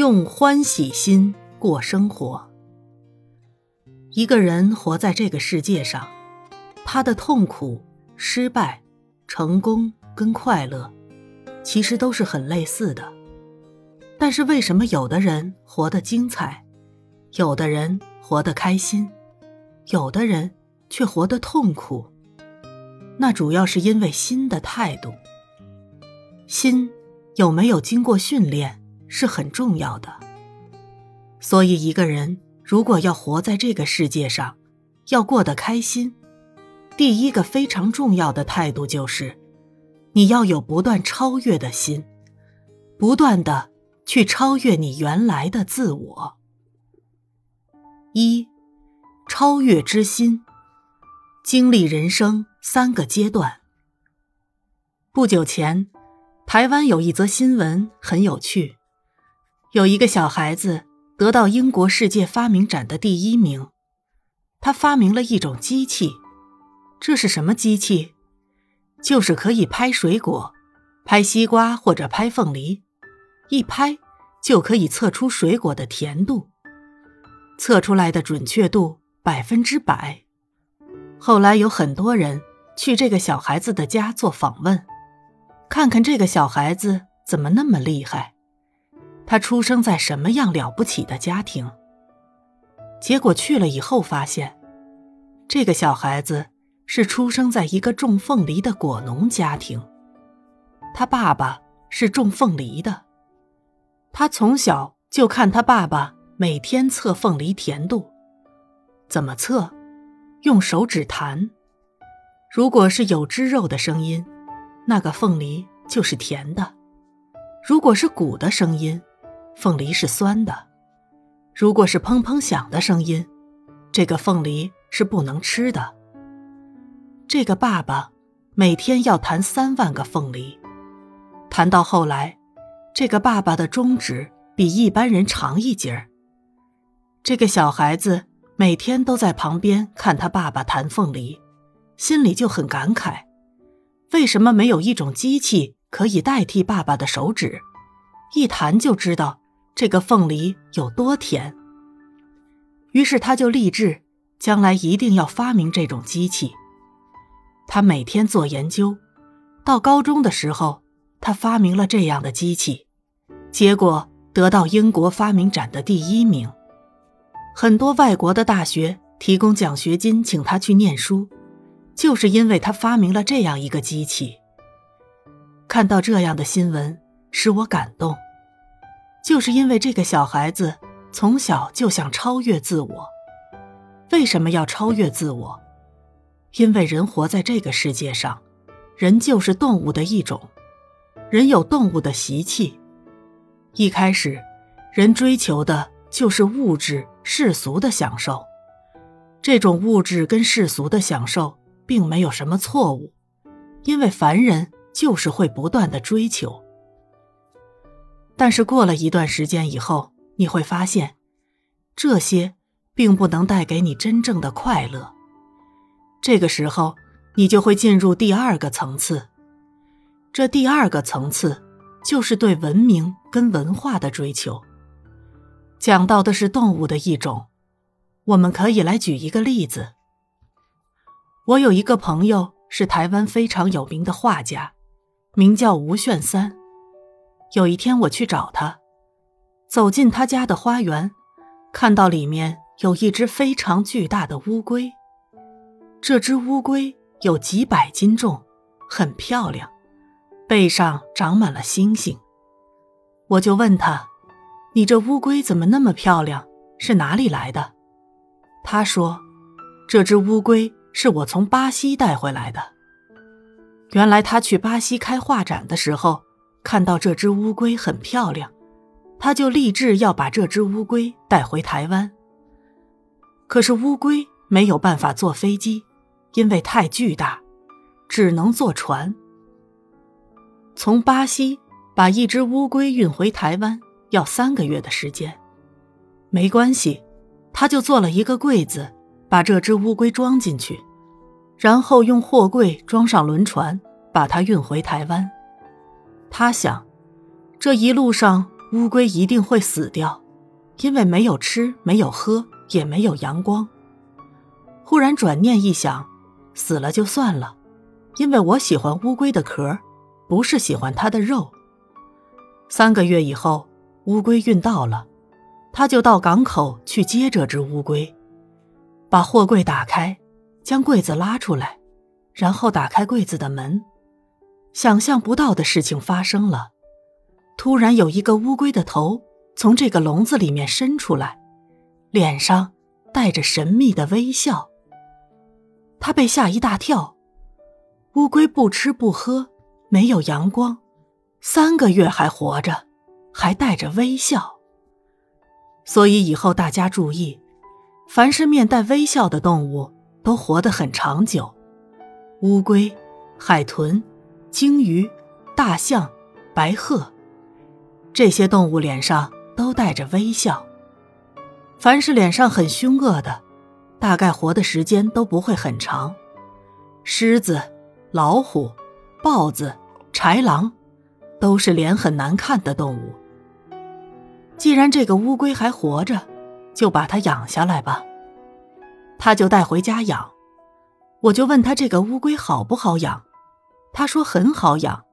用欢喜心过生活。一个人活在这个世界上，他的痛苦、失败、成功跟快乐，其实都是很类似的。但是为什么有的人活得精彩，有的人活得开心，有的人却活得痛苦？那主要是因为心的态度。心有没有经过训练是很重要的。所以一个人。如果要活在这个世界上，要过得开心，第一个非常重要的态度就是，你要有不断超越的心，不断的去超越你原来的自我。一，超越之心，经历人生三个阶段。不久前，台湾有一则新闻很有趣，有一个小孩子。得到英国世界发明展的第一名，他发明了一种机器，这是什么机器？就是可以拍水果，拍西瓜或者拍凤梨，一拍就可以测出水果的甜度，测出来的准确度百分之百。后来有很多人去这个小孩子的家做访问，看看这个小孩子怎么那么厉害。他出生在什么样了不起的家庭？结果去了以后发现，这个小孩子是出生在一个种凤梨的果农家庭，他爸爸是种凤梨的。他从小就看他爸爸每天测凤梨甜度，怎么测？用手指弹，如果是有汁肉的声音，那个凤梨就是甜的；如果是鼓的声音，凤梨是酸的，如果是砰砰响的声音，这个凤梨是不能吃的。这个爸爸每天要弹三万个凤梨，弹到后来，这个爸爸的中指比一般人长一截儿。这个小孩子每天都在旁边看他爸爸弹凤梨，心里就很感慨：为什么没有一种机器可以代替爸爸的手指，一弹就知道？这个凤梨有多甜？于是他就立志，将来一定要发明这种机器。他每天做研究，到高中的时候，他发明了这样的机器，结果得到英国发明展的第一名。很多外国的大学提供奖学金请他去念书，就是因为他发明了这样一个机器。看到这样的新闻，使我感动。就是因为这个小孩子从小就想超越自我，为什么要超越自我？因为人活在这个世界上，人就是动物的一种，人有动物的习气。一开始，人追求的就是物质世俗的享受，这种物质跟世俗的享受并没有什么错误，因为凡人就是会不断的追求。但是过了一段时间以后，你会发现，这些并不能带给你真正的快乐。这个时候，你就会进入第二个层次。这第二个层次，就是对文明跟文化的追求。讲到的是动物的一种，我们可以来举一个例子。我有一个朋友是台湾非常有名的画家，名叫吴炫三。有一天我去找他，走进他家的花园，看到里面有一只非常巨大的乌龟。这只乌龟有几百斤重，很漂亮，背上长满了星星。我就问他：“你这乌龟怎么那么漂亮？是哪里来的？”他说：“这只乌龟是我从巴西带回来的。原来他去巴西开画展的时候。”看到这只乌龟很漂亮，他就立志要把这只乌龟带回台湾。可是乌龟没有办法坐飞机，因为太巨大，只能坐船。从巴西把一只乌龟运回台湾要三个月的时间。没关系，他就做了一个柜子，把这只乌龟装进去，然后用货柜装上轮船，把它运回台湾。他想，这一路上乌龟一定会死掉，因为没有吃，没有喝，也没有阳光。忽然转念一想，死了就算了，因为我喜欢乌龟的壳，不是喜欢它的肉。三个月以后，乌龟运到了，他就到港口去接这只乌龟，把货柜打开，将柜子拉出来，然后打开柜子的门。想象不到的事情发生了，突然有一个乌龟的头从这个笼子里面伸出来，脸上带着神秘的微笑。他被吓一大跳，乌龟不吃不喝，没有阳光，三个月还活着，还带着微笑。所以以后大家注意，凡是面带微笑的动物都活得很长久，乌龟、海豚。鲸鱼、大象、白鹤，这些动物脸上都带着微笑。凡是脸上很凶恶的，大概活的时间都不会很长。狮子、老虎、豹子、豺狼，都是脸很难看的动物。既然这个乌龟还活着，就把它养下来吧。他就带回家养。我就问他这个乌龟好不好养。他说很好养，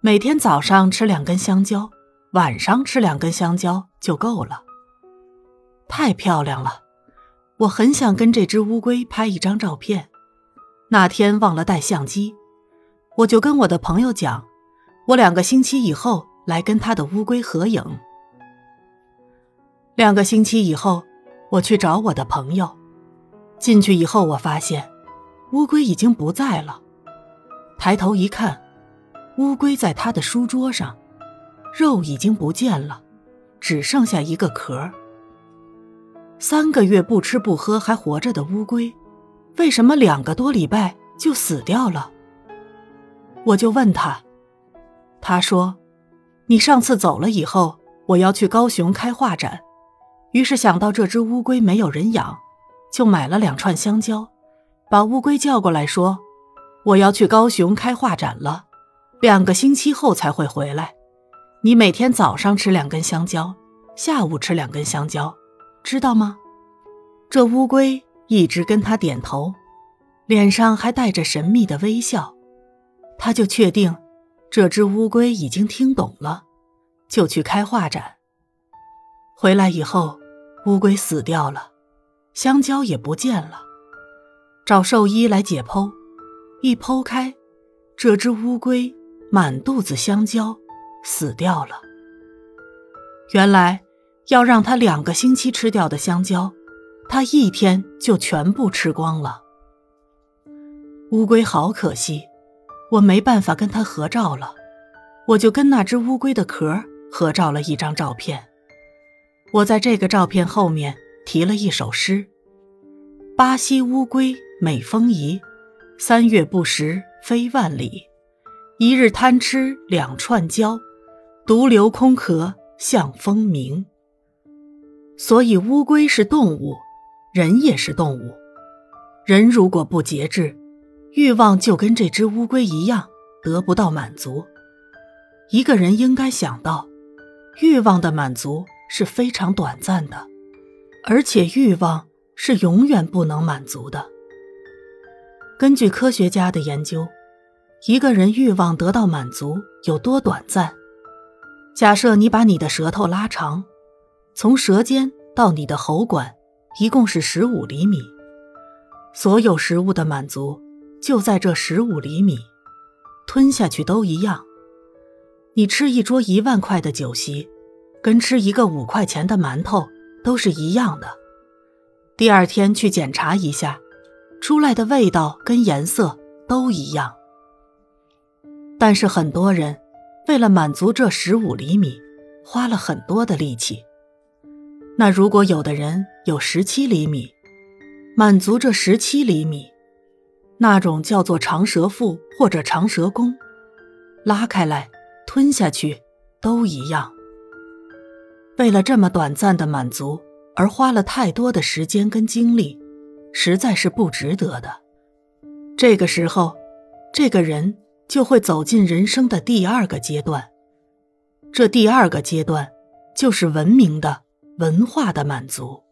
每天早上吃两根香蕉，晚上吃两根香蕉就够了。太漂亮了，我很想跟这只乌龟拍一张照片。那天忘了带相机，我就跟我的朋友讲，我两个星期以后来跟他的乌龟合影。两个星期以后，我去找我的朋友，进去以后我发现，乌龟已经不在了。抬头一看，乌龟在他的书桌上，肉已经不见了，只剩下一个壳。三个月不吃不喝还活着的乌龟，为什么两个多礼拜就死掉了？我就问他，他说：“你上次走了以后，我要去高雄开画展，于是想到这只乌龟没有人养，就买了两串香蕉，把乌龟叫过来说。”我要去高雄开画展了，两个星期后才会回来。你每天早上吃两根香蕉，下午吃两根香蕉，知道吗？这乌龟一直跟他点头，脸上还带着神秘的微笑。他就确定，这只乌龟已经听懂了，就去开画展。回来以后，乌龟死掉了，香蕉也不见了，找兽医来解剖。一剖开，这只乌龟满肚子香蕉，死掉了。原来要让它两个星期吃掉的香蕉，它一天就全部吃光了。乌龟好可惜，我没办法跟它合照了，我就跟那只乌龟的壳合照了一张照片。我在这个照片后面提了一首诗：“巴西乌龟美风仪。”三月不食飞万里，一日贪吃两串蕉，独留空壳向风鸣。所以乌龟是动物，人也是动物。人如果不节制，欲望就跟这只乌龟一样，得不到满足。一个人应该想到，欲望的满足是非常短暂的，而且欲望是永远不能满足的。根据科学家的研究，一个人欲望得到满足有多短暂？假设你把你的舌头拉长，从舌尖到你的喉管，一共是十五厘米。所有食物的满足就在这十五厘米，吞下去都一样。你吃一桌一万块的酒席，跟吃一个五块钱的馒头都是一样的。第二天去检查一下。出来的味道跟颜色都一样，但是很多人为了满足这十五厘米，花了很多的力气。那如果有的人有十七厘米，满足这十七厘米，那种叫做长舌妇或者长舌公，拉开来吞下去都一样。为了这么短暂的满足而花了太多的时间跟精力。实在是不值得的。这个时候，这个人就会走进人生的第二个阶段。这第二个阶段就是文明的、文化的满足。